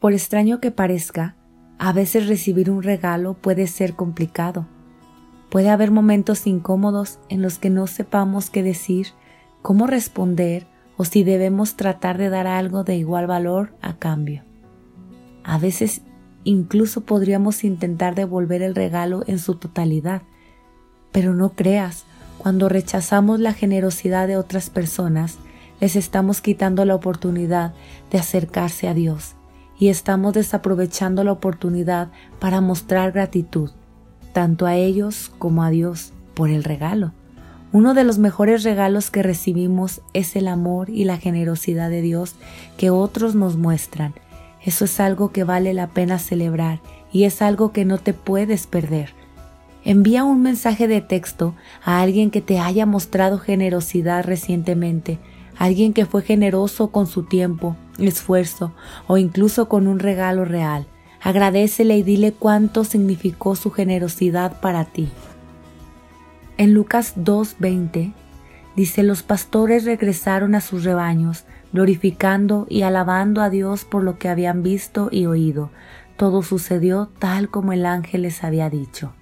Por extraño que parezca, a veces recibir un regalo puede ser complicado. Puede haber momentos incómodos en los que no sepamos qué decir, cómo responder o si debemos tratar de dar algo de igual valor a cambio. A veces incluso podríamos intentar devolver el regalo en su totalidad, pero no creas, cuando rechazamos la generosidad de otras personas, les estamos quitando la oportunidad de acercarse a Dios y estamos desaprovechando la oportunidad para mostrar gratitud, tanto a ellos como a Dios, por el regalo. Uno de los mejores regalos que recibimos es el amor y la generosidad de Dios que otros nos muestran. Eso es algo que vale la pena celebrar y es algo que no te puedes perder. Envía un mensaje de texto a alguien que te haya mostrado generosidad recientemente alguien que fue generoso con su tiempo, esfuerzo o incluso con un regalo real. Agradecele y dile cuánto significó su generosidad para ti. En Lucas 2.20 dice, los pastores regresaron a sus rebaños, glorificando y alabando a Dios por lo que habían visto y oído. Todo sucedió tal como el ángel les había dicho.